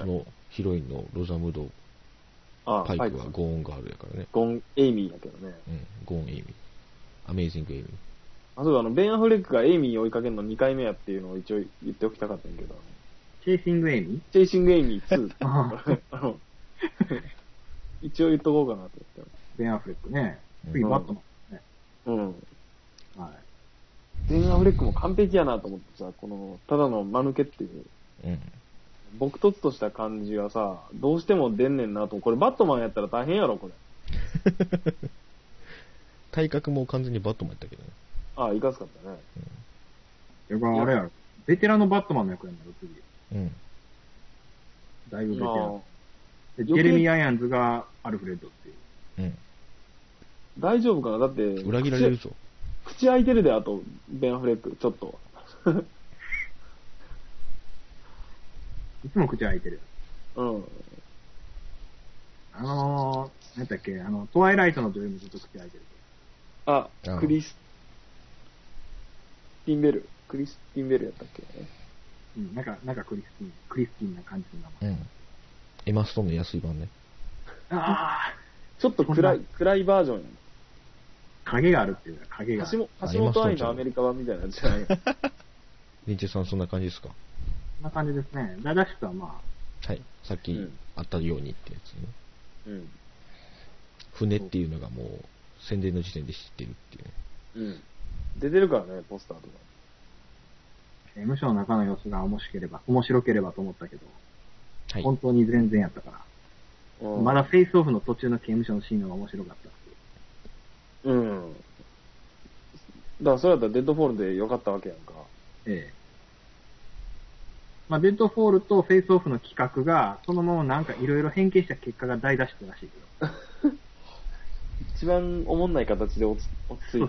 そのヒロインのロザムンド・あパイクはゴーンガールやからね。ゴン、エイミーやけどね。うん、ゴーン・エイミー。アメイジング・エイミー。あ、そうだ、あの、ベン・アフレックがエイミー追いかけるの2回目やっていうのを一応言っておきたかったんやけど、チェイシングエイミーチェイシング・エイミー2。ああの、一応言っとこうかなと思って。ベン・アフレックね。うん次バットマンね。うん。はい。ベン・アフレックも完璧やなと思ってさ、この、ただの間抜けっていう、うん。僕とつとした感じがさ、どうしても出んねんなと。これバットマンやったら大変やろ、これ。体格も完全にバットマンやったけどね。ああ、いかつかったね。だからあれやろ。ベテランのバットマンの役やんだろ、次。うん。だいぶベテラン。ジェレミー・アイアンズがアルフレッドっていう。うん。大丈夫かな？だって、裏切られるぞ。口口開いてるで、あと、ベン・アフレック、ちょっと。いつも口開いてる。うん。あのー、なんだっけ、あの、トワイライトの女優もずっと口開いてる。ああ、クリスティンベル。クリスティンベルやったっけ？うん、なんか、なんかクリスティン、クリスティンな感じの名前。うん。エマストーンの安い版ね。あちょっと暗い、暗いバージョンやあ、影があるっていうか、影がある。橋本愛のアメリカ版みたいなやつじゃない リンチェさんそんな感じですか？そんな感じですね。ダダシュとはまはい。さっきうんあったようにってやつね。うん。船っていうのがもう宣伝の時点で知ってるっていうね。うん。出てるからね、ポスターとか。あ、刑務所の中の様子が面白ければ、面白ければと思ったけど、はい。本当に全然やったから。うんまだフェイスオフの途中の刑務所のシーンの方が面白かったっていう。うん。だからそれやったらデッドフォールでよかったわけやんか。ええ。まあ、デッドフォールとフェイスオフの企画が、そのままなんかいろいろ変形した結果が大脱出らしいけど。一番おもんない形で落ち落ち着い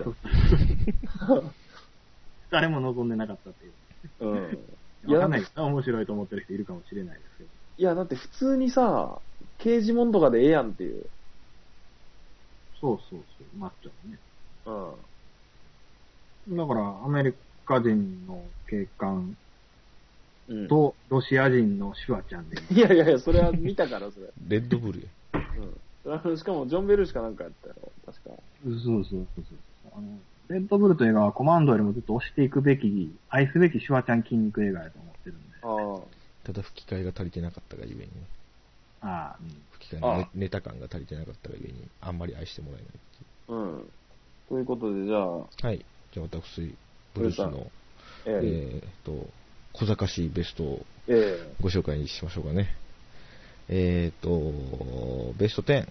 誰も望んでなかったっていう。た。うん。いや、わかんない面白いと思ってる人いるかもしれないですけど。いや、だって普通にさ、刑事物とかでええやんっていう。そうそうそう、マッチョのね。うん。だから、アメリカ人の警官うん、とロシア人のシュワちゃんで、いやいやいや、それは見たから、それ。レッドブルや。うん。しかも、ジョン・ベルしかなんかやったやろ、確か。そうそうそうそう。あの、レッドブルという映画はコマンドよりもずっと押していくべき、愛すべきシュワちゃん筋肉映画やと思ってるんで。あただ吹き替えが足りてなかったがゆえにね。ああ、うん。吹き替えのネあネタ感が足りてなかったがゆえに、あんまり愛してもらえないっていあ。うん。ということで、じゃあ、う。はい。じゃあ私、ブルースの、ええーっと、小賢しいベストをええご紹介しましょうかね。えーっと、ベスト10、え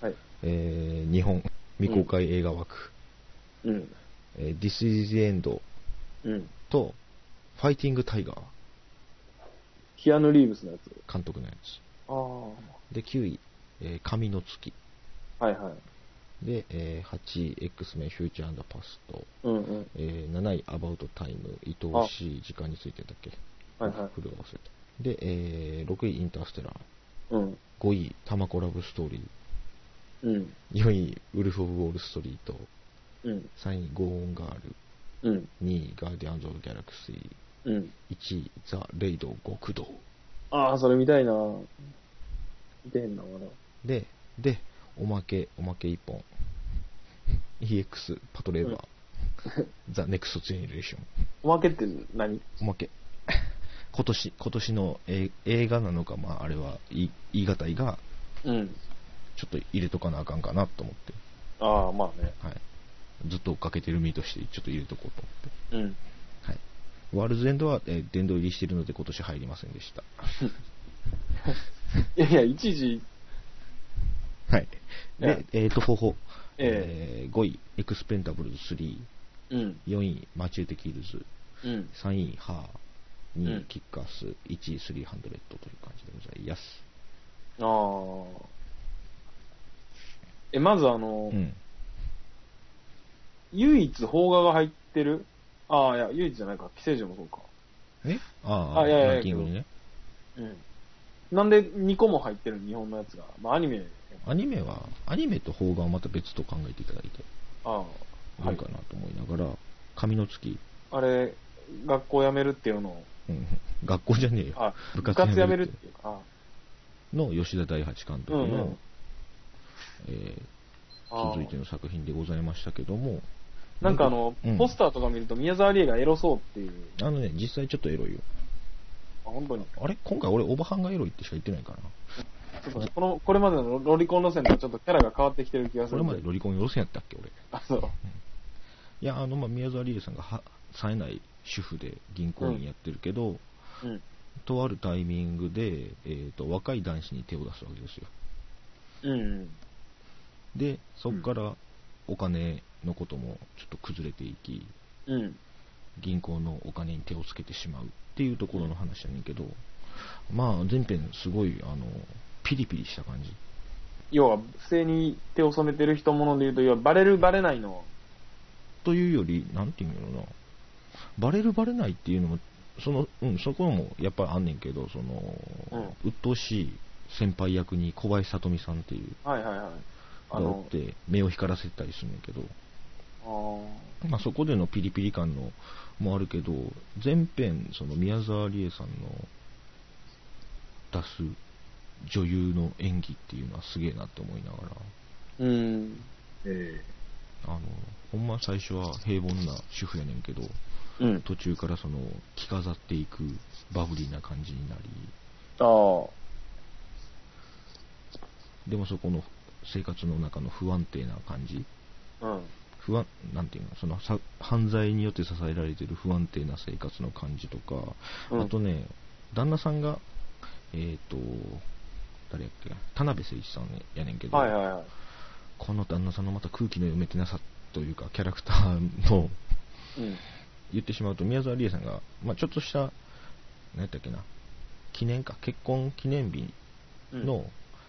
はい。えー日本未公開映画枠、うん。えー This is the End うん。と、ファイティングタイガーキアヌ・リーブスのやつ。監督のやつ。あで、9位、えー神の月。あ。はいはい。で、えー8位、X メンフューチャーパスト。うんうん。えー7位、アバウトタイム。愛おしい時間についてだっけ？はいはいフル忘れた。で、えー6位、インターステラー。うん。5位、タマコラブストーリー。うん。4位、ウルフ・オブ・ウォール・ストリート。うん。3位、ゴーン・ガール。うん。2位、ガーディアンズ・オブ・ギャラクシー。うん。1位、ザ・レイド・極道。ああ、それ見たいな見てへんな、まだ。で、で、おまけ、おまけ1本。EX パトレイバー。ザ・ネクスト・ジェネレーション。おまけって何？おまけ。今年、今年のえ映画なのか、まあ、あれは言い言い難いが、うん。ちょっと入れとかなあかんかなと思って、ああ、まあね。はい。ずっと追っかけてる身として、ちょっと入れとこうと思って。うん。はい。ワールズエンドは、えー殿堂入りしているので今年入りませんでした。いやいや、一時、はい。いやで、えーと、方法。ええー5位、エクスペンダブルズ3。うん。4位、マチェーテキルズ。うん。3位、ハー。2位、うんキックアス。1位、300という感じでございます。ああ。え、まずあの、うん。唯一邦画が入ってる？ああ、いや、唯一じゃないか。寄生獣もそうか。え？ああ、あいやいやランキングにね。うん。なんで2個も入ってるの？日本のやつが。まあ、アニメ。アニメは、アニメと邦画はまた別と考えていただいて、ああ。いいかなと思いながら、神の月、あれ、学校辞めるっていうのを、うん、学校じゃねえよ。あ、部部活辞めるってていうか、あの吉田大八監督の、うんうんえ続いての作品でございましたけども、なんかあの、うんポスターとか見ると宮沢りえがエロそうっていう。あのね、実際ちょっとエロいよ。あ、本当に。あれ？今回俺、オバハンがエロいってしか言ってないかな。この、これまでのロリコン路線とはちょっとキャラが変わってきてる気がすこれまでロリコン予選やったっけ、俺。あ、そう。いや、あの、まあ、宮沢りえさんがは冴えない主婦で銀行員やってるけど、うん。とあるタイミングで、えー、と若い男子に手を出すわけですよ。うんうん。で、そこからお金のこともちょっと崩れていき、うん。銀行のお金に手をつけてしまうっていうところの話やねんけど、まあ、前編すごい、あの、ピリピリした感じ。要は、不正に手を染めてる人もので言うと、要は、バレるバレないの。というより、なんていうんやろな、バレるバレないっていうのも、その、うん、そこもやっぱりあんねんけど、その、うん鬱陶しい先輩役に小林聡美さんっていう、はいはいはい。あのっ、て、目を光らせたりするんだけど、あーまあ、そこでのピリピリ感のもあるけど、前編、その宮沢りえさんの出す女優の演技っていうのはすげえなって思いながら、うん。えあの、ほんま最初は平凡な主婦やねんけど、うん。途中からその着飾っていくバブリーな感じになり、ああ。でもそこの生活の中の不安定な感じ、うん。不安、なんていうの、そのさ犯罪によって支えられている不安定な生活の感じとか、うんあとね、旦那さんが、えっ、と、誰やっけ、田辺誠一さんやねんけど、はいはいはい。この旦那さんのまた空気の読めてなさというか、キャラクターの、うん。言ってしまうと、宮沢りえさんが、まあ、ちょっとした、何やったっけな、記念か、結婚記念日うん。の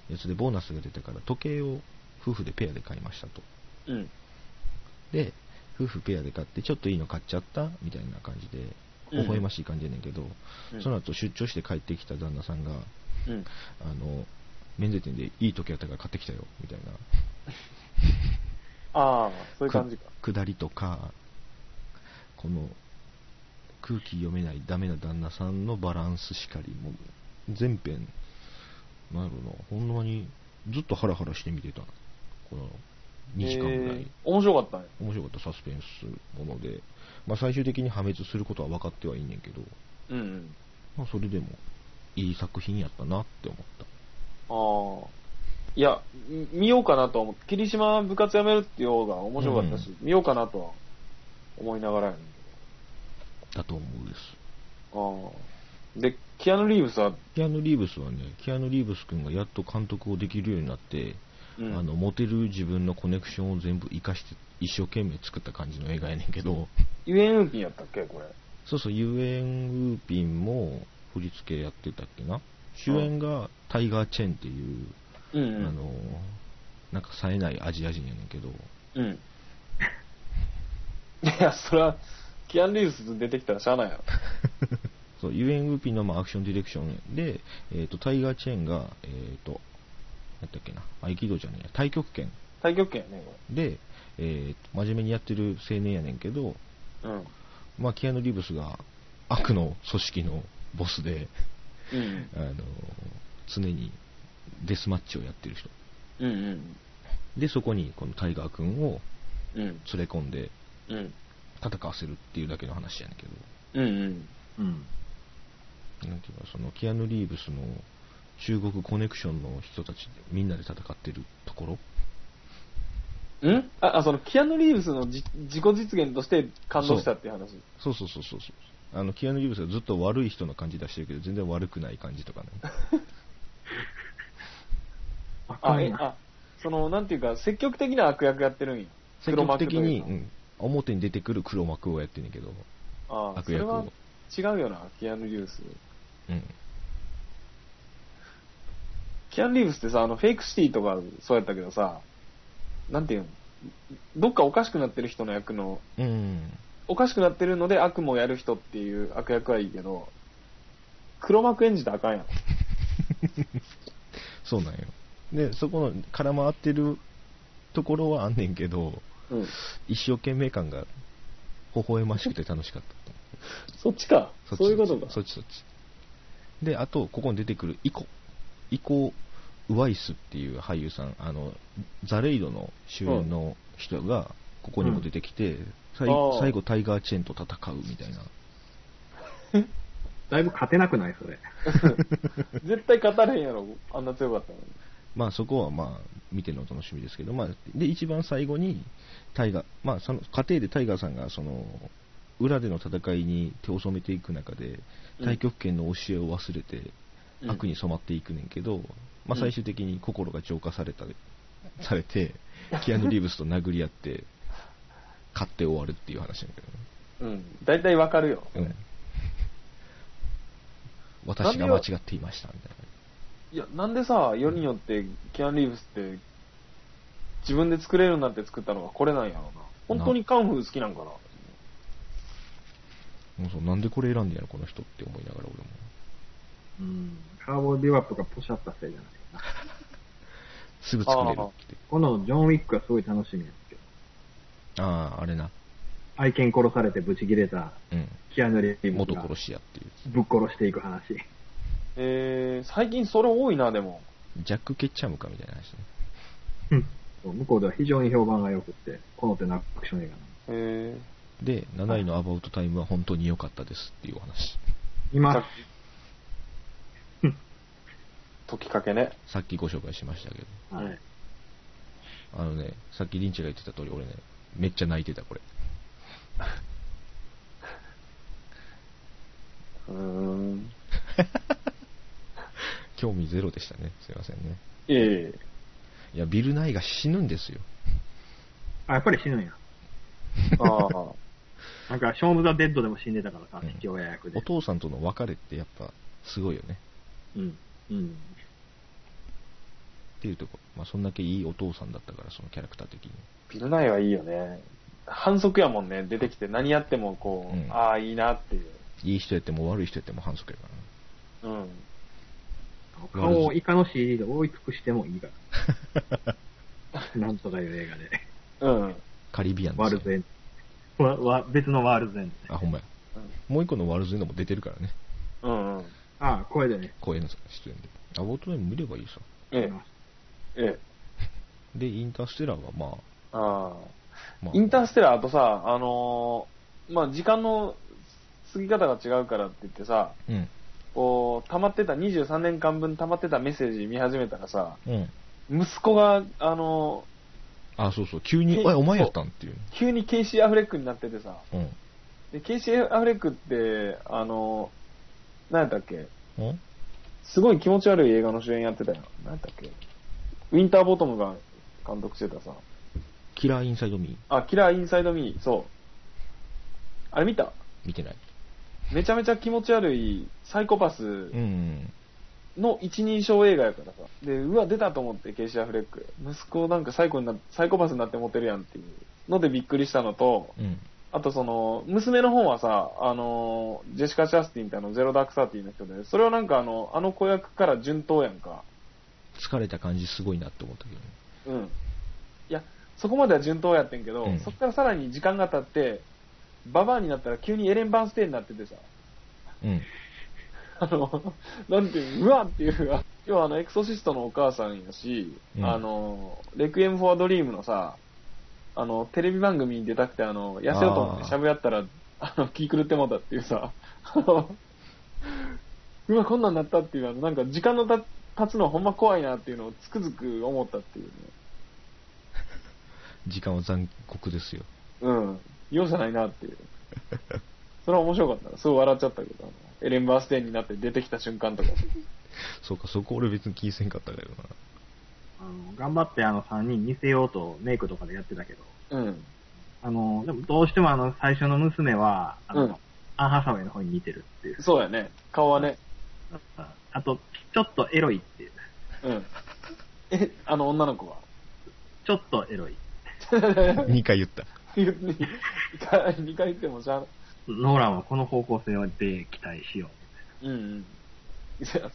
やつでボーナスが出たから、時計を夫婦でペアで買いましたと。うん。で、夫婦ペアで買って、ちょっといいの買っちゃったみたいな感じで、うん微笑ましい感じやねんけど、うんその後出張して帰ってきた旦那さんが、うん。あの、免税店でいい時計あったから買ってきたよ、みたいな。ああ、そういう感じか。く下りとか、この空気読めないダメな旦那さんのバランスしかり、もう全編、なんやろな、ほんまにずっとハラハラして見てた。この2時間ぐらい。えー面白かったね。面白かったサスペンスもので、まあ、最終的に破滅することは分かってはいいねんけど、うんうん。まあ、それでもいい作品やったなって思った。ああ。いや、み見ようかなとは思って、霧島部活やめるっていう方が面白かったし、見ようかなとは思いながらやねんけだと思うです。ど。ああ。で、キアヌ・リーブスは、キアヌ・リーブスはね、キアヌ・リーブス君がやっと監督をできるようになって、うん、あの、持てる自分のコネクションを全部活かして、一生懸命作った感じの映画やねんけど、ユエン・ウーピンやったっけこれ？そうそう、ユエン・ウーピンも振り付けやってたっけな？主演がタイガー・チェンっていう、うんうん。あの、なんか冴えないアジア人やねんけど、うん。いや、それは、キアヌ・リーブス出てきたらしゃあないやろ。そう、ユエン・ウーピンのまあアクションディレクションで、えっ、と、タイガー・チェンが、えっ、と、なんだっけな、合気道じゃねえや、太極拳太極拳やね、こで、えーと真面目にやってる青年やねんけど、れ。うん。まあ、キアヌ・リーブスが悪の組織のボスで、うんあの常にデスマッチをやってる人。うん。うんで、そこにこのタイガー君を。連れ込んでうん。戦わせるっていうだけの話やねんけど、うんうん。うん。なんていうか、そのキアヌ・リーブスの中国コネクションの人たちでみんなで戦ってるところ、ん？あ、あ、その、キアヌ・リーブスのじ自己実現として感動したっていう話。そうそうそうそうそう。あの、キアヌ・リーブスがずっと悪い人の感じ出してるけど、全然悪くない感じとかね。あ、え、あ、その、なんていうか、積極的な悪役やってるんや。積極的に、ううん、表に出てくる黒幕をやってんねんけど、かあ、悪役をそれは。違うよな、キアヌ・リーブス。うん。キアヌ・リーブスってさ、あの、フェイクシティとかそうやったけどさ、なんていうのどっかおかしくなってる人の役の、うん。おかしくなってるので悪もやる人っていう悪役はいいけど、黒幕演じたらあかんやん。そうなんよ。で、そこの絡まってるところはあんねんけど、うん。一生懸命感が微笑ましくて楽しかった。そっちか。そっちそういうことか。そっちそっち。で、あと、ここに出てくるイコ。イコ・ウワイスっていう俳優さん、あの、ザ・レイドの主演の人が、ここにも出てきて、最あー最後タイガー・チェンと戦うみたいな。だいぶ勝てなくないそれ。絶対勝たれへんやろ、あんな強かったのに。まあそこはまあ見てのお楽しみですけど、まあ、で、一番最後にタイガー、まあその過程でタイガーさんがその、裏での戦いに手を染めていく中で、うん太極拳の教えを忘れて、うん悪に染まっていくねんけど、まあ最終的に心が浄化された、されて、キアヌ・リーブスと殴り合って、勝って終わるっていう話だけうん。大体わかるよ。どね。うん。私が間違っていました、みたいな。いや、なんでさ、よりによって、キアン・リーブスって、自分で作れるようになって作ったのがこれなんやろうな。本当にカンフー好きなんかな。もうそうなんでこれ選んでんやろ、この人って思いながら俺も。うん。カーボーイビバップがポシャったせいじゃないかな。すぐ作れるって。このジョン・ウィックはすごい楽しみですけど。ああ、あれな。愛犬殺されてブチ切れたうん。キアヌ・リーブ元殺し屋っていう。ぶっ殺していく話。えー、最近それ多いな、でも。ジャック・ケッチャムかみたいな話ね。向こうでは非常に評判が良くって、この手のアクション映画なの。えで、7位のアバウトタイムは本当に良かったですっていうお話。ー、今さっ、き、時かけね。さっきご紹介しましたけど。はい。あのね、さっきリンチが言ってた通り俺ね、めっちゃ泣いてた、これ。うーん。興味ゼロでしたね。すいませんね。いえいえ。いや、ビル・ナイが死ぬんですよ。あ、やっぱり死ぬんや。ああ。なんか、ショーム・ザ・デッドでも死んでたからさうん、父親役でお。父さんとの別れってやっぱ、すごいよね。うん。うん。っていうとこ。まあ、そんだけいいお父さんだったから、そのキャラクター的に。ビルナイはいいよね。反則やもんね。出てきて何やってもこう、うんああ、いいなっていう。いい人やっても悪い人やっても反則やからな。うん。顔をイカの CD で覆い尽くしてもいいから。なんとかいう映画で。うん。カリビアンですよワールズエンド。わ、わ、別のワールズエンド。あ、ほんまや。もう一個のワールズエンドも出てるからね。うん。うん。ああ、声でね。公演の出演で。アバウトタイム見ればいいさ。ええ。ええ。で、インターステラーはまあ、ああ。まあ、インターステラーとさ、あのーまあ、時間の過ぎ方が違うからって言ってさ、うん。こう、溜まってた、23年間分溜まってたメッセージ見始めたらさ、うん。息子が、あのあ、そうそう。急に、ええ、お前やったんっていう。ー急にケイシー・アフレックになっててさ、うん。で、ケイシー・アフレックって、あのー、何やったっけ？うんすごい気持ち悪い映画の主演やってたよ。何やったっけ？ウィンターボトムが監督してたさ。キラーインサイドミーあ、キラー・インサイド・ミー、そう。あれ見た？見てない。めちゃめちゃ気持ち悪いサイコパスうん。の一人称映画やからさ。で、うわ、出たと思って、ケイシー・アフレック。息子なんかサイコになサイコパスになってモテるやんっていうのでびっくりしたのと、うん。あとその、娘の方はさ、あの、ジェシカ・チャスティンってあの、ゼロダークサーティの人で、それはなんかあの、あの子役から順当やんか。疲れた感じすごいなって思ったけどね。うん。そこまでは順当やってんけど、うん。そこからさらに時間が経って、ババアになったら急にエレン・バースティンになっててさ、うん。あの、なんていう、うわっていうか、要はあの、エクソシストのお母さんやし、うん。あの、レクイエム・フォア・ドリームのさ、あの、テレビ番組に出たくて、あの、痩せようと思ってしゃぶやったら、あの、気狂ってもうたっていうさ、あ のうわ、こんなんなったっていうのは、なんか時間のた経つのほんま怖いなっていうのをつくづく思ったっていうね。時間は残酷ですよ。うん。容赦ないなっていう。それは面白かったな。すごい笑っちゃったけど、あのエレン・バーステインになって出てきた瞬間とか。そうか、そこ俺別に気にせんかったけどな。あの、頑張ってあの3人似せようとメイクとかでやってたけど、うん。あの、でもどうしてもあの、最初の娘は、あの、うんアンハサウェイの方に似てるっていう。そうやね。顔はね。あと、ちょっとエロいっていう。うん。え、あの女の子は？ちょっとエロい。2回言った。2回、二回言ってもじゃあ、ノーランはこの方向性で期待しようんうん。いや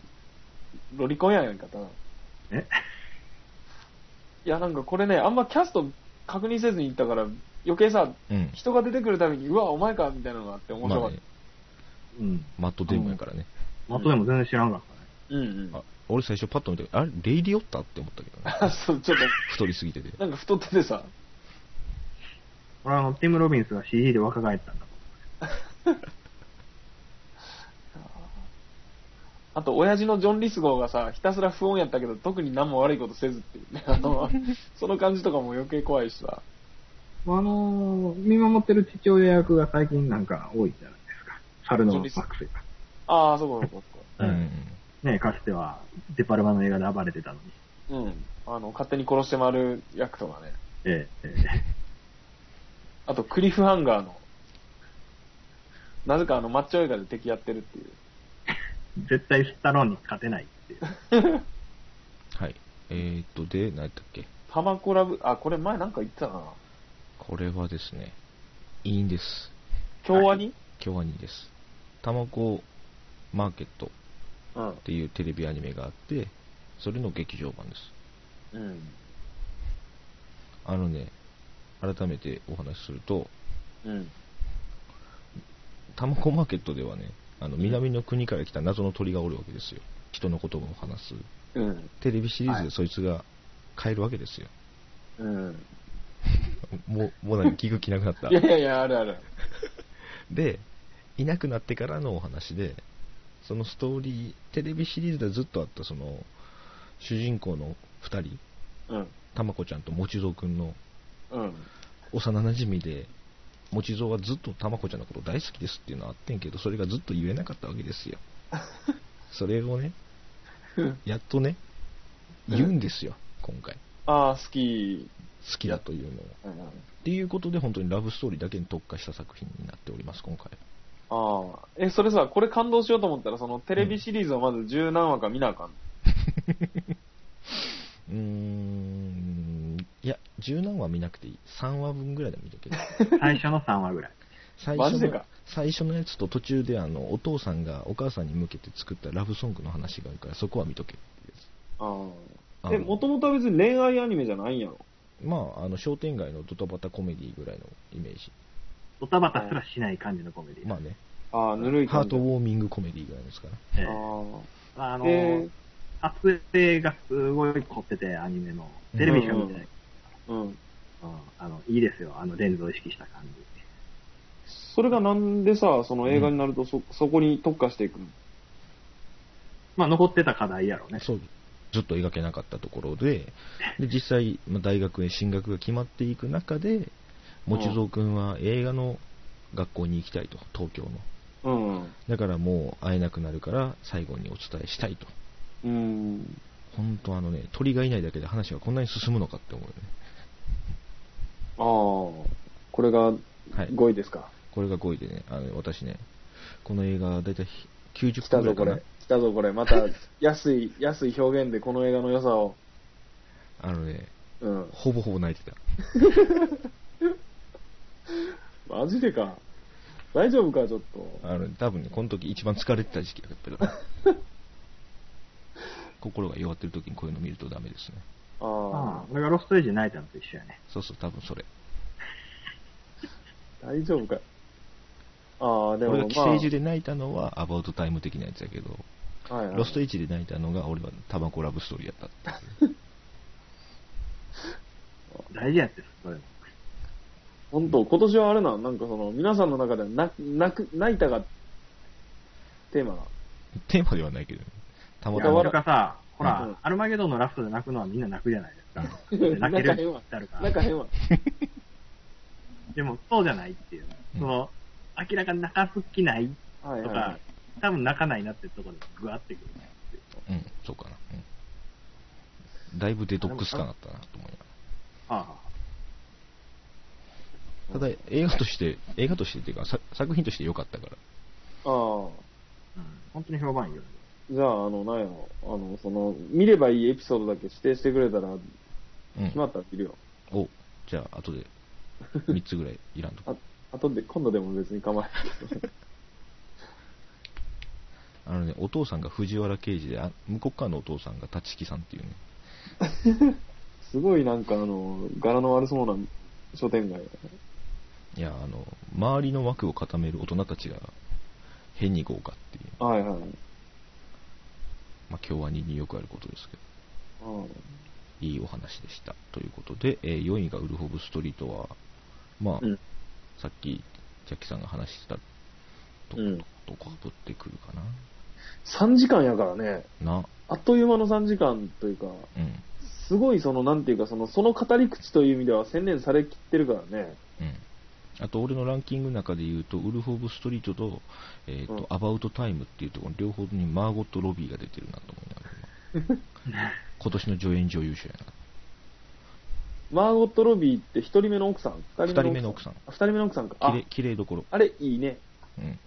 ロリコンやんか、ただ。う。え？いや、なんかこれね、あんまキャスト確認せずに行ったから、余計さ、うん。人が出てくるたびに、うわ、お前か、みたいなのがあって面白かっまあねた。、うん。マットデーモンやからね。マットでも全然知らんかったね。うんうん。あ、俺最初パッと見て、あれレイリオッタって思ったけどね。あ そう、ちょっ太りすぎてて。と、なんか太っててさ、俺はあの、ティム・ロビンスが CG で若返ったんだ あと、親父のジョン・リスゴーがさ、ひたすら不穏やったけど、特に何も悪いことせずっていうね。あの、その感じとかも余計怖いしさ。あのー、見守ってる父親役が最近なんか多いじゃないですか。猿の惑星が。ああ、そうかそうかそうか。うん。ねかつては、デパルマの映画で暴れてたのに。うん。あの、勝手に殺して回る役とかね。ええ、ええ。あと、クリフハンガーの、なぜかあの、マッチョ映画で敵やってるっていう。絶対スタローンに勝てないっていう。はい。えーっと、で、何やったっけ？タマコラブ、あ、これ前なんか言ってたな。これはですね、いいんです。京アニ、今日は2です。タマコマーケットうんっ。ていうテレビアニメがあって、それの劇場版です。うん。あのね、改めてお話しすると、うん。タマコマーケットではね、あの南の国から来た謎の鳥がおるわけですよ。人の言葉を話す。うん。テレビシリーズはいでそいつが変えるわけですよ。うん。もう、もう何聞く気なくなったい。やいやいや、あるある。で、いなくなってからのお話で、そのストーリー、テレビシリーズでずっとあったその、主人公の2人、うん。たまこちゃんともちぞうくんのうん。幼馴染で、もちぞうはずっとたまこちゃんのこと大好きですっていうのはあってんけど、それがずっと言えなかったわけですよ。それをね、やっとね、言うんですよ、今回。ああ、好き。好きだというのを。うんっていうことで、本当にラブストーリーだけに特化した作品になっております、今回。ああ。え、それさ、これ感動しようと思ったら、そのテレビシリーズをまず十何話か見なあかん。うーん、十何話見なくていい？3話分ぐらいでもいいんだけど。最初の3話ぐらい。最初のマジでか最初のやつと途中であのお父さんがお母さんに向けて作ったラブソングの話があるからそこは見とけってやつああ。あのえ、もともとは別に恋愛アニメじゃないんやろ？まああの商店街のドタバタコメディぐらいのイメージドタバタすらしない感じのコメディ。まあねああ、ぬるい感じ。ハートウォーミングコメディぐらいですからええああのあ。え撮影がすごい凝ってて、アニメの。テレビしか見てない。ー、うん。うんあの、いいですよ。あの、レンズを意識した感じ。それがなんでさ、その映画になるとそ、そこに特化していくの？まあ、残ってた課題やろうね。そうずっと描けなかったところでで実際、まあ、大学へ進学が決まっていく中でもちぞうくんは映画の学校に行きたいと東京のうん。だからもう会えなくなるから最後にお伝えしたいとうん。本当あのね鳥がいないだけで話がこんなに進むのかって思うよねああ。これがはい5位ですか？これが5位でね、あの私ね、この映画、だいたい90来たぞ、これ分ぐらいかな。。来たぞ、これ。また、安い、安い表現でこの映画の良さを。あのね、うん。ほぼほぼ泣いてた。マジでか。大丈夫か、ちょっと。あの、多分ね、この時一番疲れてた時期だったから。心が弱ってる時にこういうの見るとダメですね。あああ、俺がロストエイジで泣いたのと一緒やね。そうそう、多分それ。あ。大丈夫か。ああ、でも、俺がまあ、寄生獣で泣いたのはアバウトタイム的なやつやけど、はいはいロストエッジで泣いたのが俺はタバコラブストーリーやったっていう。大事やって、それも。本当今年はあれな、なんかその、皆さんの中では泣く、泣く、泣いたが、テーマが。テーマではないけど、ね、たまいや、たま俺がさ、ほら、うんアルマゲドンのラストで泣くのはみんな泣くじゃないですか。で泣けるってあるから。泣かへんわ。でも、そうじゃないっていう。うんその、明らかに泣かす気ないとか、はいはい。多分泣かないなってところでグワってくる。うん、そうかな。うん。だいぶデトックス感あったなと思いながら。はあ、はただ映画として、映画としてっていうか、さ作品として良かったから。ああ。あ、うん。本当に評判いいよ。じゃあ、あの、なんやろ。あの、その、見ればいいエピソードだけ指定してくれたら、うん決。まったら見るよ。お、じゃあ、後で、3つぐらいいらんとこ。あとで、今度でも別に構えない。あのね、お父さんが藤原刑事で、あ向こう側のお父さんが立木さんっていうね。すごいなんかあの、柄の悪そうな商店街。いや、あの、周りの枠を固める大人たちが変に豪華っていう。はいはい。まあ、京アニによくあることですけど、うん。いいお話でした。ということで、えー4位がウルフ・オブ・ストリートは、まあ、うんさっき、ジャッキさんが話してたとうんとかぶってくるか3時間やからね、な。な、あっという間の3時間というか、うん、すごいその、なんていうか、その、その語り口という意味では洗練されきってるからね。うん。あと、俺のランキングの中で言うと、ウルフ・オブ・ストリートと、えっ、と、うんアバウト・タイムっていうところ、両方にマーゴット・ロビーが出てるなと思いながら、今今年の助演女優賞やな。マーゴット・ロビーって一人目の奥さん？二二人目の奥さん。あ二人目の奥さんか。あきれ、綺麗どころ。あれ、いいね。うん。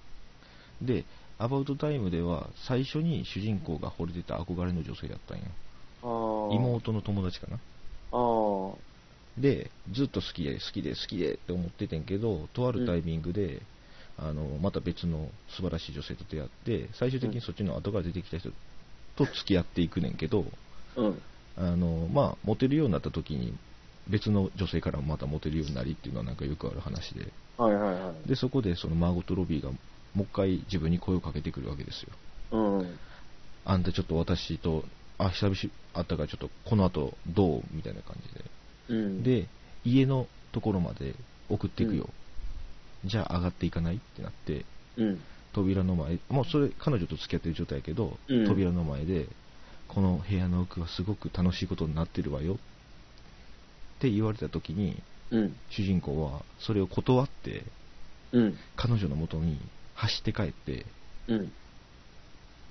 で、アバウト・タイムでは、最初に主人公が惚れてた憧れの女性やったんよ。あー。妹の友達かな。あー。で、ずっと好きで、好きで、好きでって思っててんけど、とあるタイミングで、あの、また別の素晴らしい女性と出会って、最終的にそっちの後から出てきた人と付き合っていくねんけど、うん。あの、まあ、モテるようになった時に、別の女性からもまたモテるようになりっていうのはなんかよくある話で、はいはいはい。で、そこでそのマーゴット・ロビーがもう一回自分に声をかけてくるわけですよ。うん。あんたちょっと私と、あ、久々会ったからちょっとこの後どうみたいな感じで。うん。、で、家のところまで送っていくよ。じゃあ上がっていかないってなって、うん。扉の前、もうそれ彼女と付き合ってる状態やけど、うん扉の前で、この部屋の奥はすごく楽しいことになってるわよって言われた時に、うん。主人公はそれを断って、うん。彼女の元に走って帰って、うん。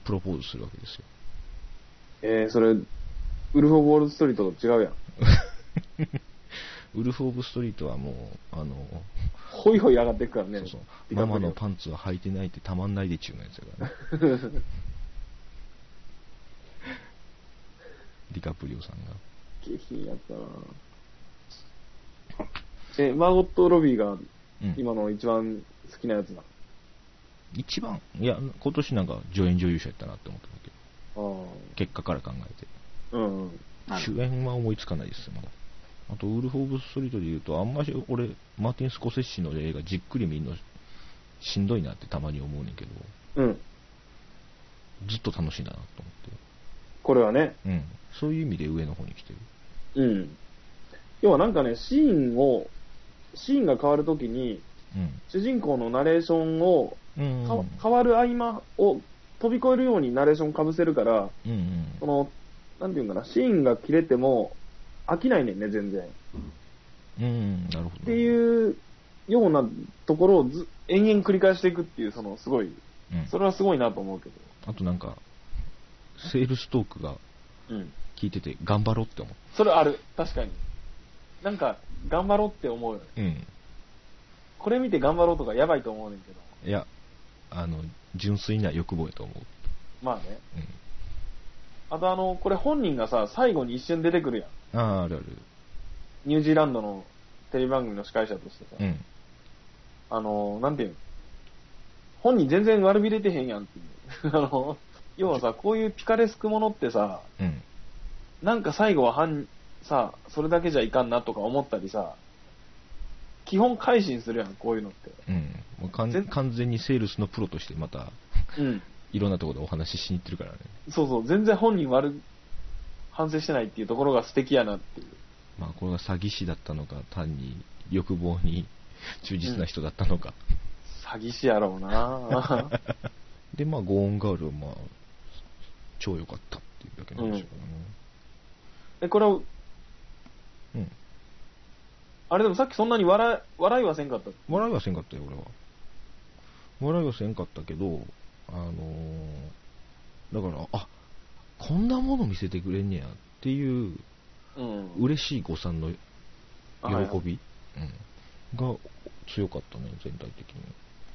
プロポーズするわけですよ。えー、それ、ウルフ・ウォール・ストリートと違うやん。ウルフ・オブ・ストリートはもう、あの、ホイホイ上がっていくからね。そうそうママのパンツは履いてないってたまんないでちゅうのやつやからね。ディカプリオさんが。下品やったなえ、マーゴット・ロビーがうん、今の一番好きなやつだ。一番、いや、今年なんか助演女優賞やったなって思ったんだけど、あ結果から考えて。あ。うん。主演は思いつかないですよ、まだ。あと、ウルフ・オブ・ストリートで言うと、あんまし俺、マーティン・スコセッシの映画じっくり見るのしんどいなってたまに思うねんけど、うん。ずっと楽しいなと思これはね。って。うん。そういう意味で上の方に来てる。うん。要はなんかね、シーンを、シーンが変わるときに、主人公のナレーションを、うん。かうん。変わる合間を飛び越えるようにナレーションかぶせるから、うんうん。その、なんていうんかな、シーンが切れても飽きないねんね、全然。うん、なるほど。っていうようなところをず延々繰り返していくっていう、その、すごい、うん。それはすごいなと思うけど。あとなんか、セールストークがうん。聞いてて、頑張ろうって思う。それある、確かに。なんか、頑張ろうって思うよね。うん。これ見て頑張ろうとかやばいと思うねんけど。いや、あの、純粋な欲望やと思う。まあね。うん。あとあの、これ本人がさ、最後に一瞬出てくるやん。ああ、あるある。ニュージーランドのテレビ番組の司会者としてさ。うん。あの、なんていうの？本人全然悪びれてへんやんっていう。あの、要はさ、こういうピカレスクものってさ、うん。なんか最後は犯、さ、それだけじゃいかんなとか思ったりさ、基本改心するやん、こういうのって。うん。もう完全完全にセールスのプロとしてまた、うん。いろんなところでお話ししに行ってるからね。そうそう、全然本人悪、反省してないっていうところが素敵やなっていう。まあ、これが詐欺師だったのか、単に欲望に 忠実な人だったのか。詐欺師やろうな で、まあ、ゴーンガールは、まあ、超良かったっていうだけなんでしょうけどね。え、これは、うん。あれでもさっきそんなに笑い、笑いはせんかった？笑いはせんかったよ、俺は。笑いはせんかったけど、あのーだから、あ、こんなもの見せてくれんねやっていう、うん。嬉しい誤算の喜び、うん、が強かったね、全体的に。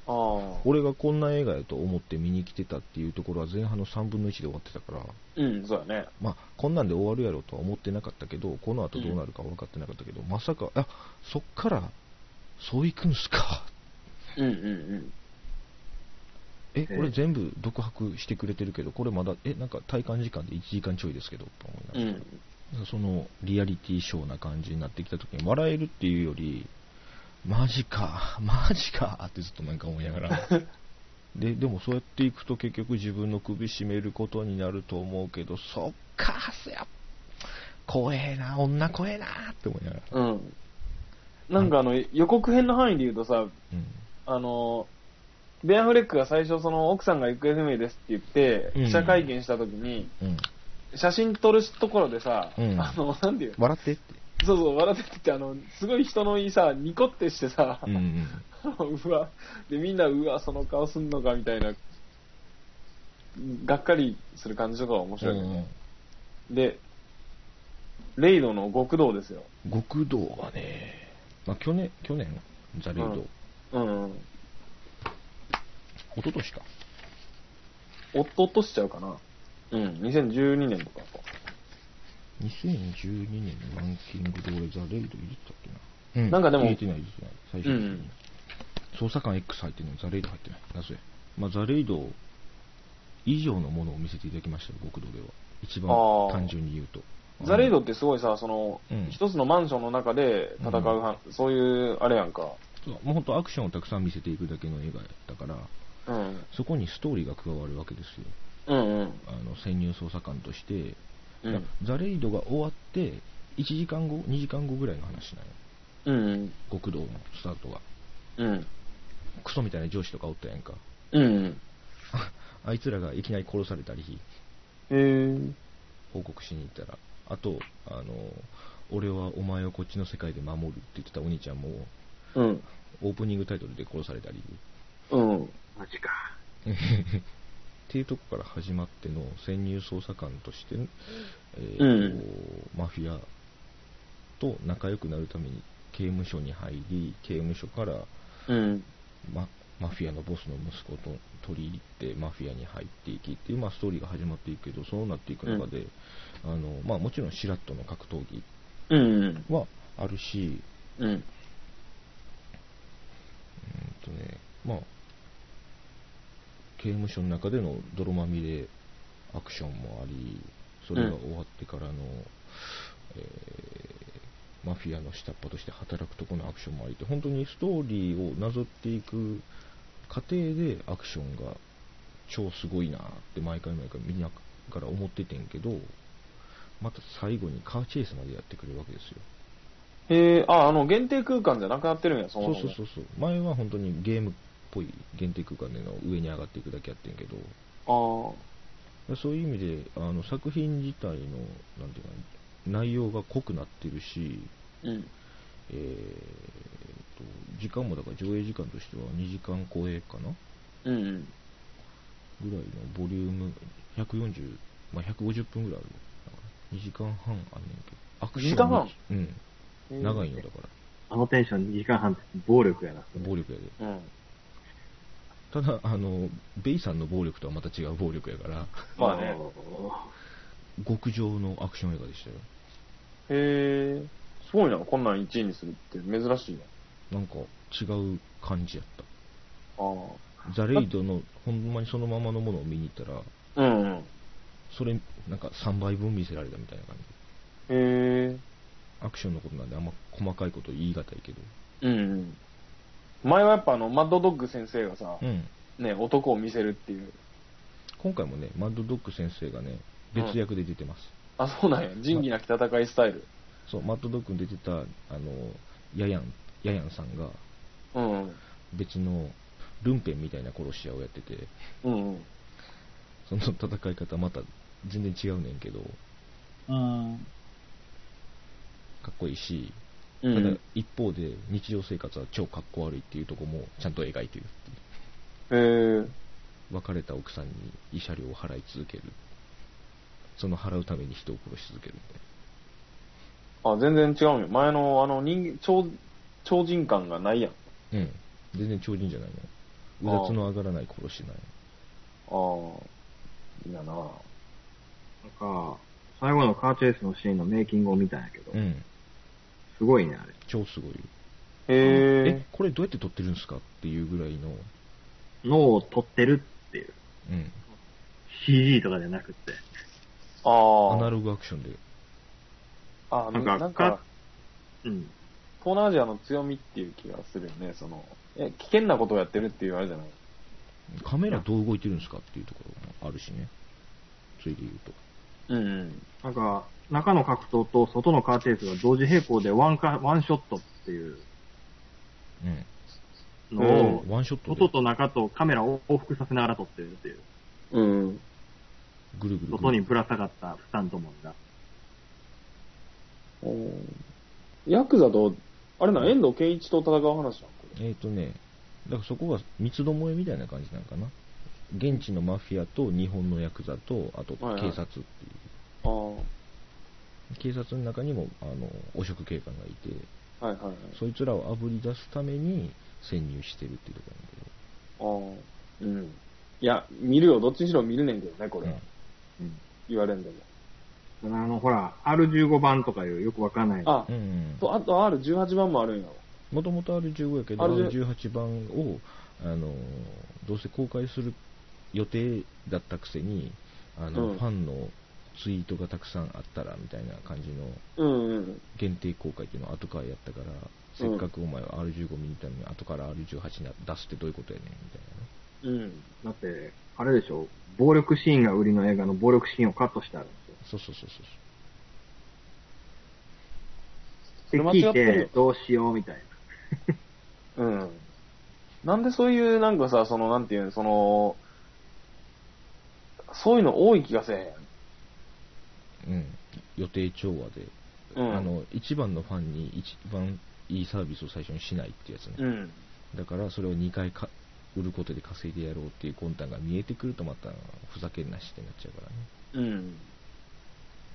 ああ。俺がこんな映画やと思って見に来てたっていうところは前半の3分の1で終わってたから、うん、そうやね。まあ、こんなんで終わるやろうとは思ってなかったけど、この後どうなるか分かってなかったけど、まさか、あそっから、そういくんすか。うんうんうん。え、えこれ全部独白してくれてるけど、これまだ、え、なんか体感時間で1時間ちょいですけど、と思いながらうん。そのリアリティショーな感じになってきた時に笑えるっていうより、マジか、マジかってずっとなんか思いながら。で、でもそうやっていくと結局自分の首絞めることになると思うけど、そっか、そや、怖えな、女怖えなって思いながら。うん。なんかあの、予告編の範囲で言うとさ、うん。あの、ベンアフレックが最初その奥さんが行方不明ですって言って、うん記者会見した時に、うん。写真撮るところでさ、うんあの、なんていう笑ってって。そうそう、笑ってて、あの、すごい人のいいさ、ニコってしてさ、うんうん。うわ、で、みんな、うわ、その顔すんのか、みたいな、がっかりする感じとかは面白いよね。で、レイドの極道ですよ。極道はね、まあ、去年、去年、ザレイド、うんうん。一昨年か。おっとっとしちゃうかな。うん、2012年とか。2012年のランキングで俺ザレイド入れてたっけな。うなんかでも入れてない、入れてない。最初に、うん捜査官 X 入ってるのにザレイド入ってない。なぜ？まあ、ザレイド以上のものを見せていただきましたよ、極道では。一番単純に言うと。ザレイドってすごいさ、その、うん一つのマンションの中で戦うは、そういう、あれやんか。そうもう本当アクションをたくさん見せていくだけの映画だから、うん。そこにストーリーが加わるわけですよ。うんうん。あの潜入捜査官として、うん。ザレイドが終わって、1時間後、2時間後ぐらいの話なんよ。うん極道のスタートが。うん。うん。クソみたいな上司とかおったやんか。うんうん。あいつらがいきなり殺されたり、へー。報告しに行ったら、あと、あの、俺はお前をこっちの世界で守るって言ってたお兄ちゃんも、うん。オープニングタイトルで殺されたり、うん。マジか。っていうとこから始まっての潜入捜査官として、えーとうんマフィアと仲良くなるために刑務所に入り、刑務所からうん。ママフィアのボスの息子と取り入ってマフィアに入っていきっていう、まあ、ストーリーが始まっていくけどそうなっていく中で、あのまあ、もちろんシラットの格闘技うん。はあるし、うん。うんとね、まあ、刑務所の中での泥まみれアクションもあり、それが終わってからの、えーマフィアの下っ端として働くところのアクションもありって、本当にストーリーをなぞっていく過程でアクションが超すごいなって毎回毎回見ながら思っててんけど、また最後にカーチェイスまでやってくれるわけですよ。へえ、あ、あの、限定空間じゃなくなってるんや、そそうも。そうそうそう前は本当にゲームっぽい限定空間での上に上がっていくだけやってんけどあそういう意味であの作品自体のなんていうかな内容が濃くなってるし、あ。うん。えーと時間もだから上映時間としては2時間超えかな？うんうん。ぐらいのボリューム140、まあ、150分ぐらいある2時間半あんねんけどアクション2時間半？うん長いのだからあのテンション2時間半って暴力やな。暴力やでうん。ただあのベイさんの暴力とはまた違う暴力やからまあね。極上のアクション映画でしたよ。へえ、すごいな、こんなん1位にするって珍しいな。なんか違う感じやっあた。ザ・レイドのほんまにそのままのものを見に行ったら、あ。うんうん。それなんか3倍分見せられたみたいな感じ。へえ。アクションのことなんであんま細かいこと言い難いけど。うんうん。前はやっぱあの、マッドドッグ先生がさ、うん。ね、男を見せるっていう。今回もね、マッドドッグ先生がね、別役で出てます。あ、そうなんや。仁義なき戦いスタイル。そう、マッドドッグに出てた、あの、ヤヤン、ヤヤンさんがうんうん。別のルンペンみたいな殺し屋をやってて、うんうん。その戦い方また全然違うねんけど、うん。かっこいいし、うんただ一方で日常生活は超かっこ悪いっていうところもちゃんと描いてるっていうへえ。別れた奥さんに慰謝料を払い続けるその払うために人を殺し続けるあ、全然違うんよ。前の、あの、人間、超、超人感がないやん。なうん全然超人じゃないのうだつの上がらない殺しないああ。いいやな。なんか、最後のカーチェイスのシーンのメイキングを見たんやけど、うんすごいね、あれ。超すごいよへえ。これどうやって撮ってるんですかっていうぐらいの脳を撮ってるっていう。うん CG とかじゃなくって。ああ。アナログアクションであなんかなんか、うん。東南アジアの強みっていう気がするよね。その、え、危険なことをやってるっていうあれじゃない？カメラどう動いてるんですかっていうところもあるしね。ついで言うと。うん。なんか、中の格闘と外のカーテースが同時並行でワンカ、ワンショットっていううん。のを、ワンショットで外と中とカメラを往復させながら撮ってるっていう。うん。ぐるぐる外にぶら下がったスタントマンが。おーヤクザと、あれな、遠藤健一と戦う話なんこえっ、とね、だからそこが三つどもえみたいな感じなのかな。現地のマフィアと日本のヤクザと、あとはいはい警察っていう。れ。警察の中にも、あの、汚職警官がいて、ああ。はいはいはい。そいつらを炙り出すために潜入してるっていうとこああ。うん。いや、見るよ。どっちにしろ見るねんけどね、これ。うん。言われんでも。あの、ほら、R15 番とかいうよくわかんない。あ。う、ん。と、あと R18 番もあるんやろ。もともと R15 やけど、R18 R18 番を、あの、どうせ公開する予定だったくせに、あの、うんファンのツイートがたくさんあったら、みたいな感じの。限定公開っていうのを後からやったから、せっかくお前は R15 見に行ったのに、後から R18 に出すってどういうことやねん、みたいなね。うん。だって、あれでしょ暴力シーンが売りの映画の暴力シーンをカットしてあるんですよ。そうそうそうそう。で、それ間聞いてどうしようみたいな。うん。なんでそういう、なんかさ、その、なんていうの、その、そういうの多い気がせえうん。予定調和で。うん。あの、一番のファンに一番いいサービスを最初にしないってやつね。うん。だからそれを2回か売ることで稼いでやろうっていう魂胆が見えてくるとまたふざけんなしってなっちゃうからね。うん。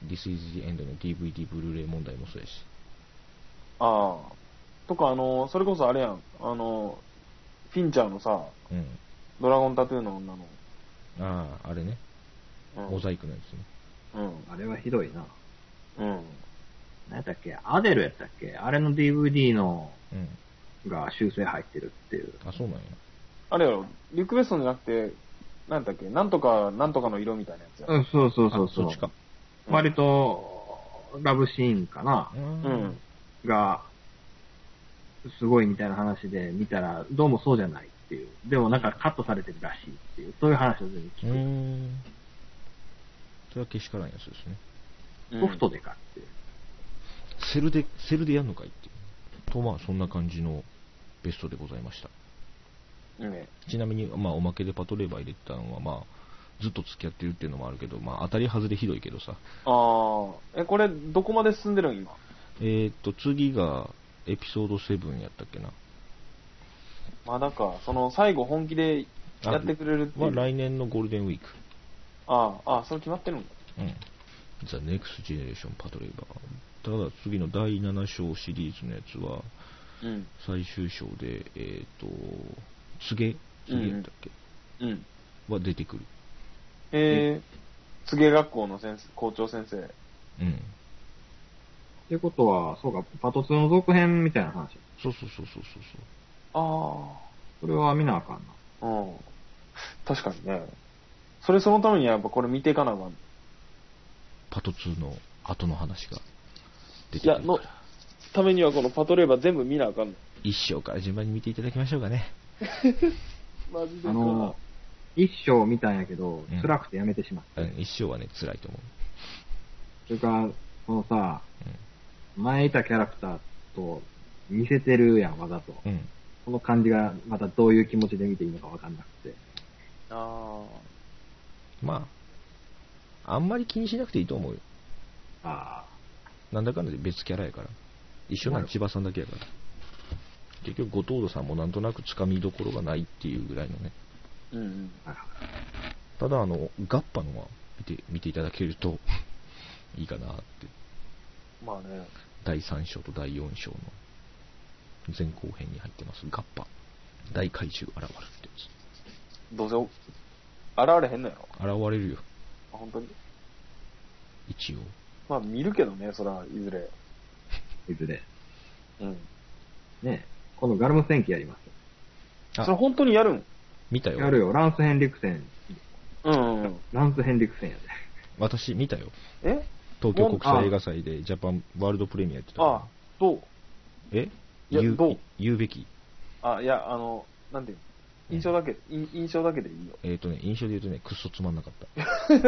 This is the end の DVD ブルーレイ問題もそうやし。ああ。とか、あの、それこそあれやん。あの、フィンチャーのさ、うん。ドラゴンタトゥーの女の。ああ、あれね。うん。モザイクのやつね。うん。あれはひどいな。うん。何やったっけ？アデルやったっけ？あれの DVD の、うん。が修正入ってるっていう。あ、そうなんや。あれやろ、リクエストじゃなくて、なんだっけ、なんとか、なんとかの色みたいなやつや。うん、そうそうそうそうあそっちか。割と、ラブシーンかなう。うん。が、すごいみたいな話で見たら、どうもそうじゃないっていう。でもなんかカットされてるらしいっていう、そういう話を全部う聞く。ーん。それはけしからんやつですね。うんソフトでかって。セルで、セルでやんのかいっていう。と、まあ、そんな感じのベストでございました。ね。ちなみに、まあ、おまけでパトレーバー入れてたのは、まあ、ずっと付き合ってるっていうのもあるけど、まあ、当たり外れひどいけどさ。ああ。え、これ、どこまで進んでるん今？えーっと、次が、エピソード7やったっけな。まだか、その、最後本気でやってくれるっていはう。来年のゴールデンウィーク。ああ、ああ、それ決まってるんだ。うん。The Next Generation Patroller。ただ、次の第7章シリーズのやつは、うん。最終章で、えーっと、告げ告げやったっけ、うん。は出てくる。えー、告げ学校の先生、校長先生。うん。ってことは、そうか、パト2の続編みたいな話。そうそうそうそうそうそう。あそれは見なあかんな。あ。うん。確かにね。それそのためにはやっぱこれ見ていかなあかん。パト2の後の話が出ていや、の。ためにはこのパトレーバー全部見なあかんの。一章から順番に見ていただきましょうかね。マジでか。あの、一章見たんやけどうん、辛くてやめてしまった。うん、一章はね、辛いと思う。それから、このさ、うん前いたキャラクターと似せてるやん、わざと。うん。この感じがまたどういう気持ちで見ていいのかわかんなくて。あまあ、あんまり気にしなくていいと思うよ。あなんだかんだで別キャラやから。一緒なの千葉さんだけやから。結局、後藤戸さんもなんとなくつかみどころがないっていうぐらいのね。あ。うんうん。ただ、あの、ガッパのは見て、見ていただけるといいかなって。まあね。第3章と第4章の前後編に入ってます。ガッパ。大怪獣現るってどうせお、現れへんのやろ。現れるよ。あ本当に？一応。まあ見るけどね、そら、いずれ。いずれ。うん。ねこのガルム戦記やりますあそれ本当にやるん？見たよ。やるよ、ランス・ヘンリクセン。うんうん。ランス・ヘンリクセンやで。私見たよ。え？東京国際映画祭でジャパンワールドプレミアやってたあ、どうえ？言うう？言うべきあ、いや、あの、なんていう印象だけ、印印象だけでいいよ。えっ、とね、印象で言うとね、くっそつまんなかった。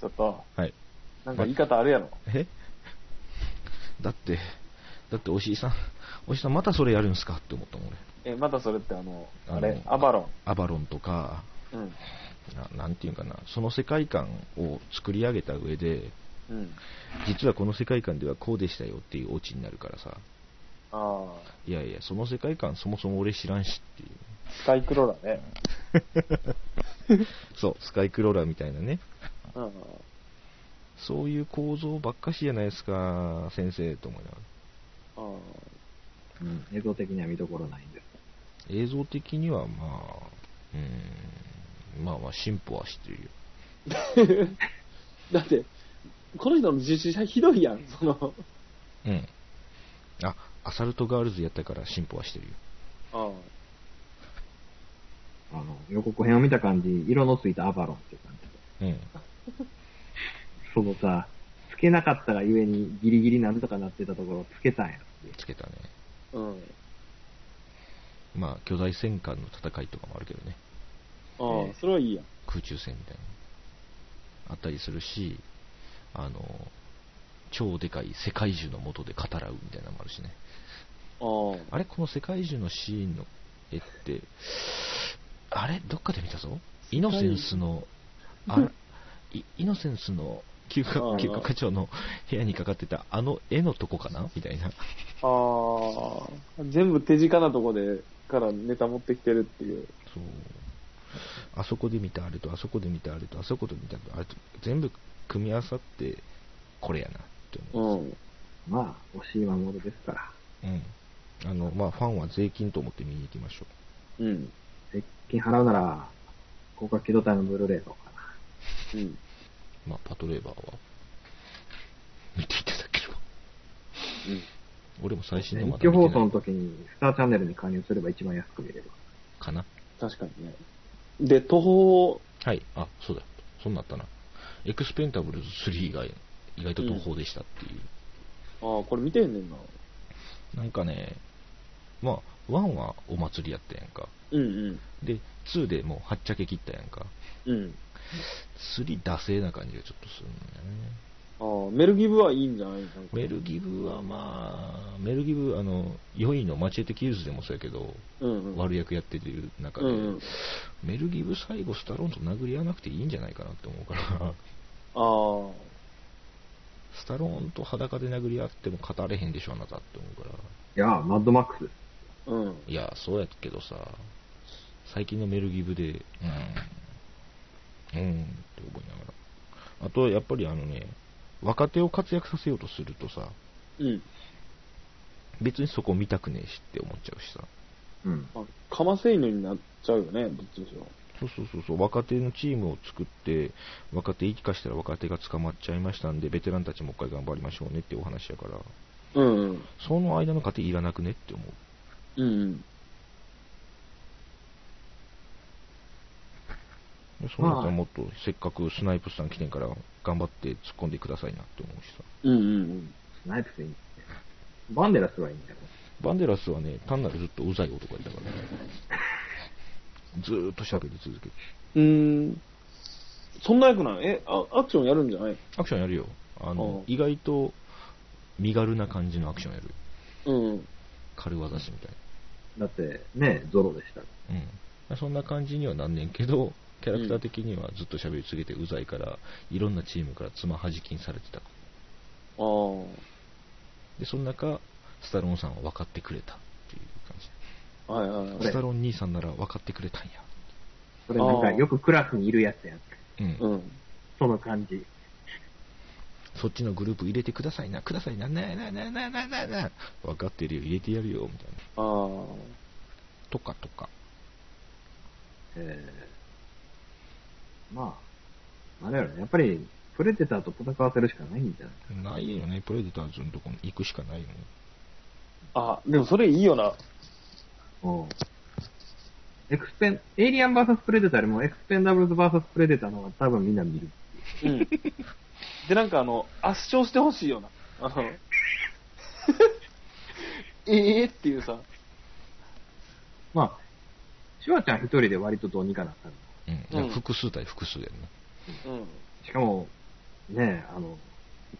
ちょっと、はい。なんか言い方あるやろ。え？だって、だって、おしいさん、おしいさんまたそれやるんすかって思ったもん俺。え、またそれってあの、あのあれ、アバロアバロンとか、ン。うん。ななんていうかな、その世界観を作り上げた上で、うん。実はこの世界観ではこうでしたよっていうオチになるからさ、ああ、いやいや、その世界観そもそも俺知らんしっていう。スカイクローラーね。そう、スカイクローラーみたいなね。うん。そういう構造ばっかしじゃないですか、先生と思いながら。あうん。映像的には見どころないんです。映像的にはまあ、うーん、まあまあ進歩はしてるよ。だって、この人の実写ひどいやん、その。うん。あ、アサルトガールズやったから進歩はしてるよ。ああの、予告編を見た感じ、色のついたアバロンって感じで。うん。そのさ、つけなかったがゆえにギリギリなんとかなってたところをつけたんや。つけたね。あ、うん。まあ、巨大戦艦の戦いとかもあるけどね。ああ、それはいいやん。空中戦みたいな。あったりするし、あの、超でかい世界中の元で語らうみたいなのもあるしね。ああれこの世界中のシーンの絵って、あれどっかで見たぞイノセンスの、あいイノセンスの休あ暇あ休暇課長の部屋にかかってたあの絵のとこかな？みたいな。あ。ああ。全部手近なとこで、からネタ持ってきてるっていう。そう。あそこで見たあれと、あそこで見たあれと、あそこで見たあれと、全部組み合わさって、これやなって思う。うん。まあ、惜しい守るですから。うん。あの、まあ、ファンは税金と思って見に行きましょうん。税金払うなら、高架機動隊のブルーレイのかな。うん。う。まあ、パトレーバーは、見ていただければ。俺も最新のま一だ放送の時に、スターチャンネルに加入すれば一番安く見れる。かな。確かにね。で、途方、はい。あ、そうだ。そんなあったな。エクスペンタブルズ3が意外と途方でしたっていう。ああ、これ見てへんねんな。なんかね、まあ、1はお祭りやったやんか。うんうん。で、2でもうはっちゃけ切ったやんか。うん。3ダセーな感じがちょっとするんだよね。ああ、メルギブはいいんじゃない？なんかメルギブはまあ、メルギブ、あの、4位のマチエテ・キルズでもそうやけど、うんうん。悪役やってる中で、うんうん。メルギブ最後スタローンと殴り合わなくていいんじゃないかなって思うから、ああ。スタローンと裸で殴り合っても語れへんでしょ、あなたって思うから。いや、マッドマックスです。うん。いや、そうやけどさ、最近のメルギブで、うん、うんって思いながら。あと、やっぱりあのね、若手を活躍させようとするとさ、うん。別にそこ見たくねえしって思っちゃうしさ。うん。あ、かませ犬になっちゃうよね、どっちでしょそうそうそうそう、若手のチームを作って、若手生かしたら若手が捕まっちゃいましたんで、ベテランたちもう一回頑張りましょうねってお話やから、う。うんうん。その間の過程いらなくねって思う。うんうん。でそうなったらもっと、せっかくスナイプスさん来てんから、頑張って突っ込んでくださいなって思うしさ。うんうんうん。スナイプスいいね。バンデラスはいいんだよ。バンデラスはね、単なるずっとうざい男やったからね。ずーっと喋り続けて。うーん。そんな役なの？えあ、アクションやるんじゃない？アクションやるよ。あの、うん意外と身軽な感じのアクションやる。うん。軽業師みたいだって、ね、ゾロでした。な。うん。そんな感じにはなんねんけど、キャラクター的にはずっと喋り続けてうざいから、いろんなチームからつまはじきにされてた。ああ。で、その中、スタローンさんは分かってくれたっていう感じ。はいはいはい。スタローン兄さんなら分かってくれたんや。それなんか、よくクラスにいるやつやん。うん。うん。その感じ。そっちのグループ入れてくださいな、くださいな、ななななななな分かってるよ、入れてやるよ、みたいな。ああ。とかとか。えー、まあ、あれやろね。やっぱり、プレデターと戦わせるしかないんじゃない？ないよね、プレデターズのとこに行くしかないよね。あ、でもそれいいよな。うん。エクスペン、エイリアン VS プレデターよりもエクスペンダブルズ VS プレデターの方が多分みんな見る。うん。で、なんかあの、圧勝してほしいよな。あの、ええっていうさ。まあ、シュワちゃん一人で割とどうにかなったんだ。うん。複数対複数だよね。うん。しかも、ねあの、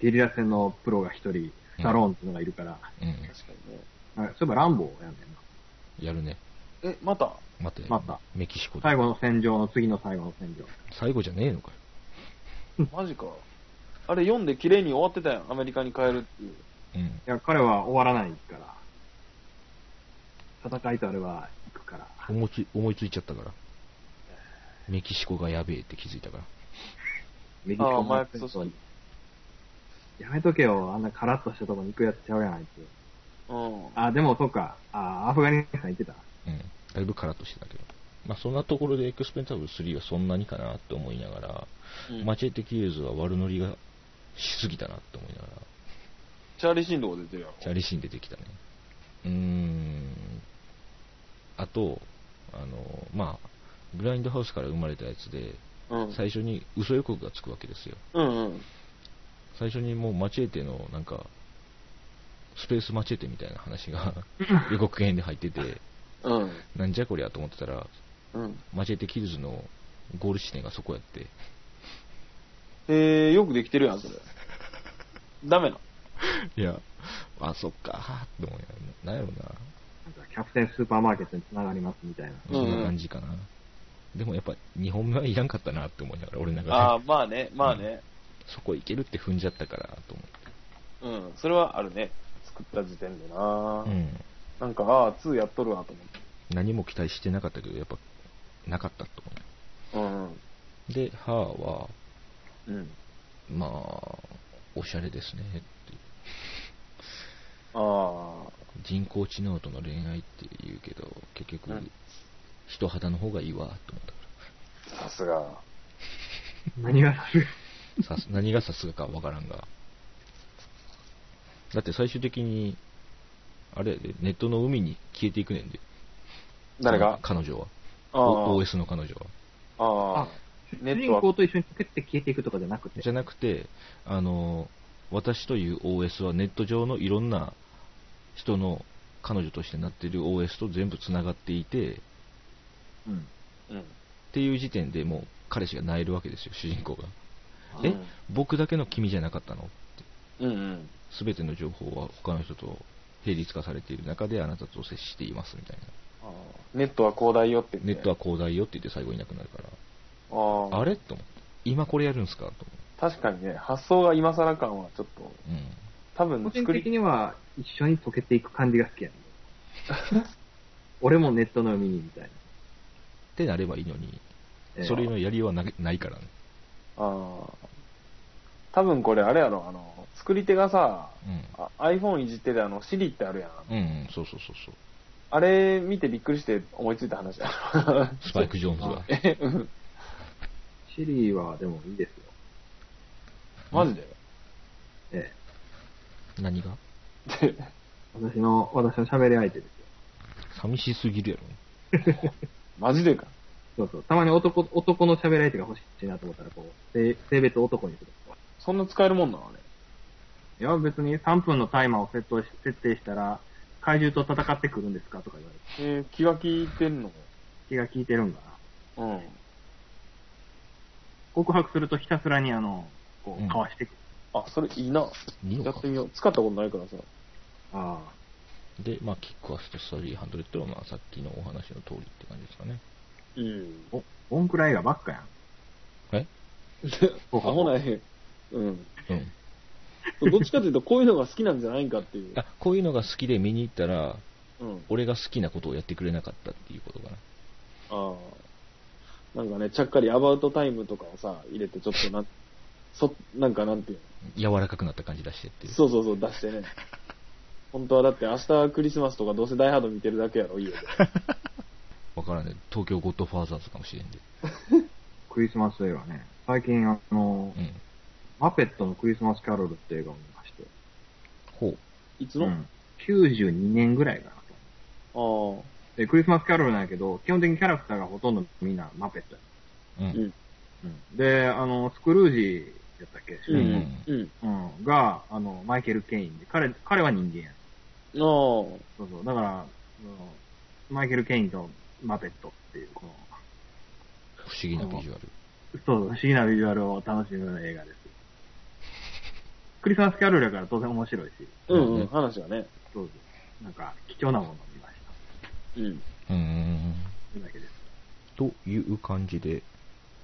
ゲリラ戦のプロが一人、スタローンっていうのがいるから、うん。確かにね。あそういえばランボーやんねんな。やるね。え、また？待って。またメキシコで最後の戦場の次の最後の戦場。最後じゃねえのかよ。マジか。あれ読んで綺麗に終わってたやん。アメリカに帰るっていう。うん。いや、彼は終わらないから。戦いとあれは行くから。思いつ思いついちゃったから。メキシコがやべえって気づいたから。メキシコああ麻の薬組織やめとけよ、あんなカラッとしたとこに行くやつちゃうやん、あいつ。うん。あ、でもそうか。あ、アフガニスタン行ってた。うん。だいぶカラッとしてたけど。まあそんなところでエクスペンタブル3はそんなにかなって思いながら、うんマチェテキエーズは悪ノリがしすぎたなって思いながら、チャーリーシンドが出てるやろ。チャーリーシーン出てきたね。うーん。あと、あの、まあ、グラインドハウスから生まれたやつで、うん。最初に嘘予告がつくわけですよ。うんうん。最初にもうマチェーテのなんか、スペースマチェーテみたいな話が予告編で入ってて、うん。なんじゃこりゃと思ってたら、うん。マチェーテキルズのゴール地点がそこやって、えー、よくできてるやん、それ。ダメな。いや、あ、そっか、はって思うやなんやろな。なんかキャプテンスーパーマーケットに繋がりますみたいな。そんな感じかな。でもやっぱ2本目はいらんかったなって思いながら、俺の中で。ああ、まあね、まあね。そこいけるって踏んじゃったからと思って。うん。それはあるね。作った時点でな。うん。なんか、ああ、2やっとるわ、と思って。何も期待してなかったけど、やっぱ、なかったと思うんうん。う。で、ハーは、うん。まあ、おしゃれですねっていう。あ人工知能との恋愛って言うけど、結局、うん人肌の方がいいわと思ったかあ、さすが。何が。さす何がさすがかわからんが。だって最終的に、あれやで、ネットの海に消えていくねんで。誰が？彼女は。OS の彼女は。ああ主人公と一緒に溶けて消えていくとかじゃなくて。じゃなくて、あの、私という OS はネット上のいろんな人の彼女としてなっている OS と全部つながっていて、うん。うん。っていう時点でもう彼氏が泣えるわけですよ、主人公が。えうん僕だけの君じゃなかったの？うんうん。すべての情報は他の人と並立化されている中であなたと接していますみたいな。ネットは広大よって言って。ネットは広大よって言って最後いなくなるから、ああ。あれ？と思って。今これやるんすか？と思確かにね、発想が今更感はちょっと、う。うん。多分個人作り、的には一緒に溶けていく感じが好きやねん。俺もネットの海にみたいな。ってなればいいのに、えーそれのやりようはなないからね。ああ。多分これあれやろ、あの、作り手がさ、うん。あ iPhone いじっててあの、シリってあるやん。うん、うん、そうそうそうそう。あれ見てびっくりして思いついた話やろ。スパイク・ジョーンズが。え、うん。シリーはでもいいですよ。マジで？え何が？え 私の、私の喋り相手ですよ。寂しすぎるやろ。マジでか？そうそう。たまに男、男の喋り相手が欲しいなと思ったら、こう、性性別男にするとか。そんな使えるもんなのあれ。いや、別に3分のタイマーを設定し設定したら、怪獣と戦ってくるんですかとか言われて、えー気が利いてんの？気が利いてるんかな。うん。告白するとひたすらにあの、こうかわしていく。あ、それいいな。いいのかやってみよう。使ったことないからさ。あで、まあ、キックアスト300は、まあ、さっきのお話の通りって感じですかね。うん。あ。お、オンクラ映画ばっかやん。え？アホなえ。うん。うん。どっちかというと、こういうのが好きなんじゃないんかっていう。あ、こういうのが好きで見に行ったら、うん。俺が好きなことをやってくれなかったっていうことかな。ああ。なんかね、ちゃっかりアバウトタイムとかをさ、入れてちょっとな、そ、なんかなんていう柔らかくなった感じ出してっていの。う。そうそうそう、出してね。本当はだって明日クリスマスとかどうせダイハード見てるだけやろ、家で。わからんね。東京ゴッドファーザーズかもしれんで。クリスマス映画ね。最近あの、うん。マペットのクリスマスキャロルって映画を見まして。ほう。いつの、うん。92年ぐらいかなと。ああ。で、クリスマスキャロルなんやけど、基本的にキャラクターがほとんどみんなマペットや。うん。うん。うん。で、あの、スクルージやったっけ？主う人ん。うん。公。うん。が、あの、マイケル・ケインで、彼、彼は人間や。ああ。そうそう。だから、マイケル・ケインとマペットっていう、この、不思議なビジュアル。そう、不思議なビジュアルを楽しむ映画です。クリスマスキャロルやから当然面白いし、うんうん、話はね。そうです。なんか、貴重なもの。うん。うん。という感じで、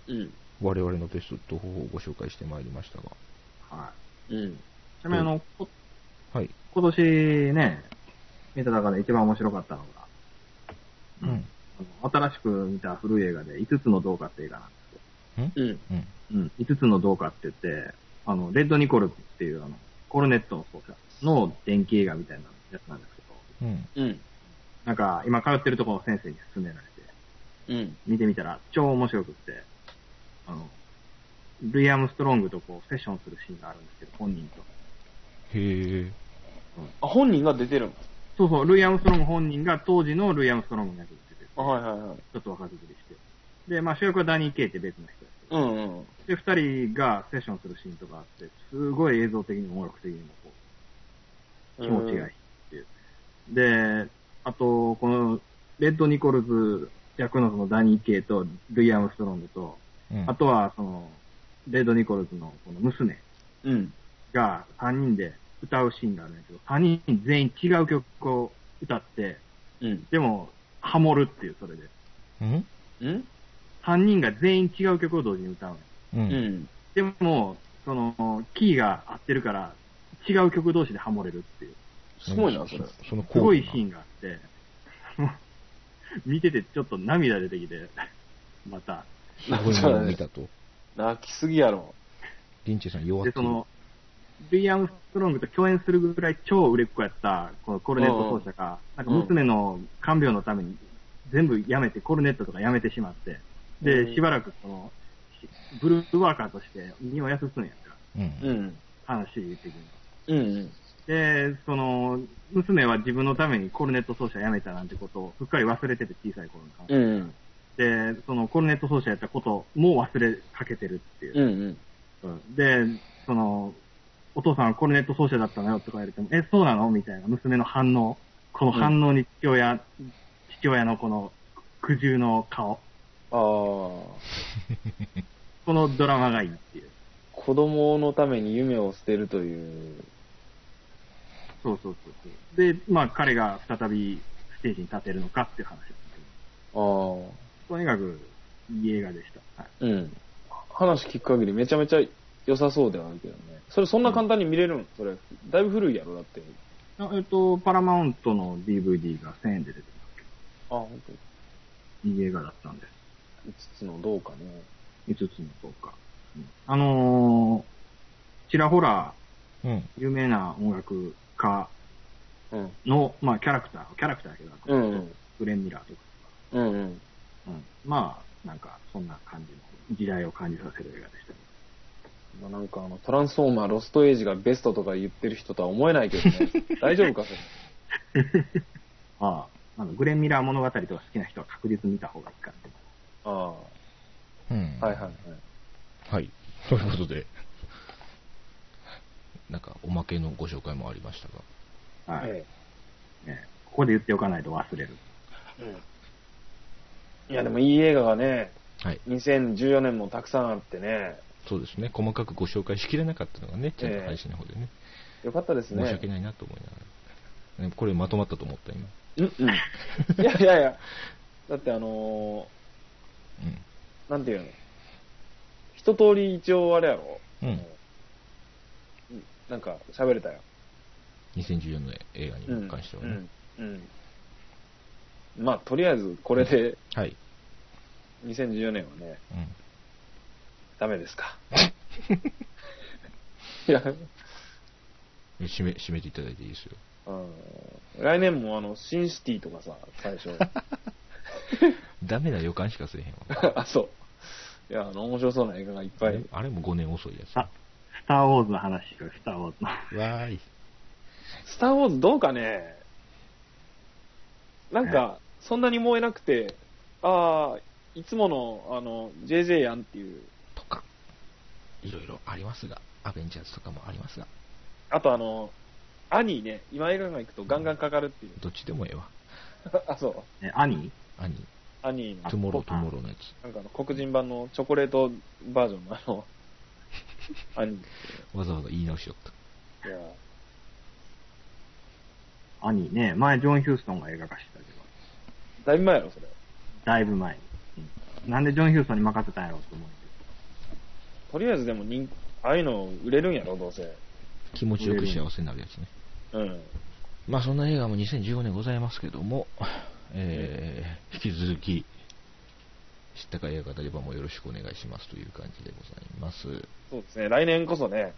うん。我々のベスト4をご紹介してまいりましたが。はい。うん。ちなみにあの、はい。今年ね、見た中で一番面白かったのが、うん。新しく見た古い映画で、5つのどうかって映画なん。ですよ。うん。うん。うん、5つのどうかって言って、あの、レッド・ニコルっていう、あの、コルネットの奏者の電気映画みたいなやつなん。ですけど、うん。うん。なんか、今通ってるところの先生に勧められて、うん。見てみたら超面白くって、あの、ルイ・アームストロングとこう、セッションするシーンがあるんですけど、本人と。へえ。あ、本人が出てるの？そうそう、ルイ・アームストロング本人が当時のルイ・アームストロングの役で出てて、あ、はいはいはい。ちょっと若作りして。で、まあ主役はダニー・ケイって別の人ですけど、うんうん。で、二人がセッションするシーンとかあって、すごい映像的にも音楽的にもこう、気持ちがいいっていう。で、あと、この、レッド・ニコルズ役のそのダニー・ケイとルイ・アームストロングと、うん。あとはその、レッド・ニコルズのこの娘うん。が3人で歌うシーンがあるんだけど、3人全員違う曲を歌って、うん。でも、ハモるっていう、それで。うん？うん？3人が全員違う曲を同時に歌うの。う。うんん。でも、その、キーが合ってるから、違う曲同士でハモれるっていう、すごいな、それ。そのすごいシン。ーンがあって、見ててちょっと涙出てきて、また。すごいものを見たと。泣きすぎやろ。リンチェさん弱っで、てる。その、ルイ・アームストロングと共演するぐらい超売れっ子やった、このコルネット奏者が、なんか娘の看病のために全部やめて、コルネットとかやめてしまって、うで、んしばらくその、ブルーワーカーとして身を休すんやんか、うん。うん。話的に。うん。で、その、娘は自分のためにコルネット奏者辞めたなんてことをすっかり忘れてて、小さい頃の話。うん。で、そのコルネット奏者やったことも忘れかけてるっていう。うん。うんで、その、お父さんはコルネット奏者だったのよとか言われても、え、そうなのみたいな娘の反応。この反応に父親、父親のこの苦渋の顔。ああ。このドラマがいいっていう。子供のために夢を捨てるという。そうそうそうそう。で、まあ彼が再びステージに立てるのかっていう話ですけど。ああ。とにかく、いい映画でした。はい。うん。話聞く限りめちゃめちゃ良さそうではあるけどね。それそんな簡単に見れるんそれ。だいぶ古いやろ、だって。あえっと、パラマウントの DVD が1000円で出てますけあ、本当。ど、いい映画だったんです。5つのどうかね。5つのそうか。うんあのー、ちらほらうん。有名な音楽家うん。の、まあキャラクター、キャラクターだけど、うんうんグレン・ミラーとか、うんうん。うん、まあ、なんか、そんな感じの時代を感じさせる映画でした。まあ、なんかあの、トランスフォーマー、ロストエイジがベストとか言ってる人とは思えないけどね。大丈夫か、それ？ああ、あの、グレン・ミラー物語とか好きな人は確実に見た方がいいかなと。あうん。あ。はいはいはい。はい。ということで、なんかおまけのご紹介もありましたが、はい。えねここで言っておかないと忘れる。えうん。いや、でもいい映画がね、はい。2014年もたくさんあってね、そうですね。細かくご紹介しきれなかったのがね、ちゃんええと配信の方でね、よかったですね。申し訳ないなと思いながら。ねこれまとまったと思った、今。うんうん。いやいやいや、だってあのうん。ー、なんていうの？一通り一応あれやろ？うんうんなんか喋れたよ。2014の映画に関してはね。うん。うん。まあ、とりあえずこれではい。2014年はね、うん。ダメですか。いや、締め、締めていただいていいですよ。うん来年もあの、シンシティとかさ、最初。ダメな予感しかせえへんわ。あ、そう。いや、あの、面白そうな映画がいっぱい。あれも5年遅いやつ。あ、スター・ウォーズの話しよう、スター・ウォーズの。わーい。スター・ウォーズどうかねなんか、そんなに燃えなくて、ああ、いつもの、あの、JJ やんっていう。とか、いろいろありますが、アベンジャーズとかもありますが、あとあの、アニーね、今映画館行くとガンガンかかるっていう。どっちでもええわ。あ、そう。え、兄兄、アニー？のトゥモロートゥモローのやつ。なんかあの、黒人版のチョコレートバージョンのあの、アニー。わざわざ言い直しよった。いや、兄ね、前ジョン・ヒューストンが映画化してたけど、だいぶ前やろ、それ。だいぶ前に。うんなんでジョン・ヒューストンに任せたんやろうと思うとりあえずでも人、ああいうの売れるんやろ、どうせ。気持ちよく幸せになるやつね。うん。まあそんな映画も2015年ございますけども、えー、引き続き、知ったか映画語り場もよろしくお願いしますという感じでございます。そうですね、来年こそね、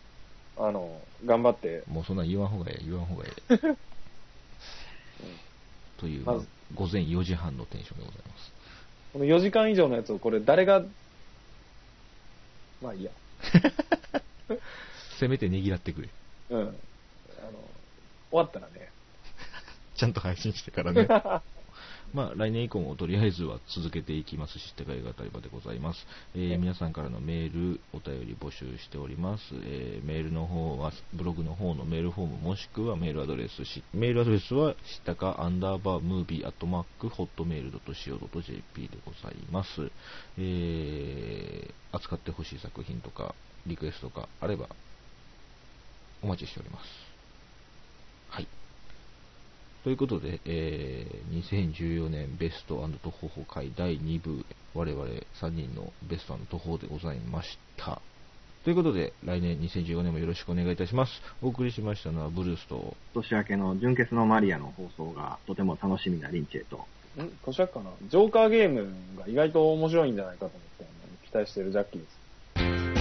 あの、頑張って、もうそんなん言わん方がええ、言わん方がええ。という、まず午前4時半のテンションでございます。この4時間以上のやつをこれ誰が、まあいいや。せめてねぎらってくれ。うん。あの、終わったらね。ちゃんと配信してからね。まあ、来年以降もとりあえずは続けていきますし、知ったか映画たり場でございます。えー皆さんからのメール、お便り募集しております。えーメールの方は、ブログの方のメールフォーム、もしくはメールアドレスし、メールアドレスは、知ったかアンダーバームービーアットマーク、ホットメール .co.jp でございます。えー扱ってほしい作品とか、リクエストがあれば、お待ちしております。はい。ということで、えー2014年ベスト徒歩歩会第2部、我々3人のベスト徒歩でございました。ということで、来年2015年もよろしくお願いいたします。お送りしましたのはブルースと、年明けの純潔のマリアの放送がとても楽しみなリンチェと、ん？年明けかな？ジョーカーゲームが意外と面白いんじゃないかと思って、あの期待してるジャッキーです。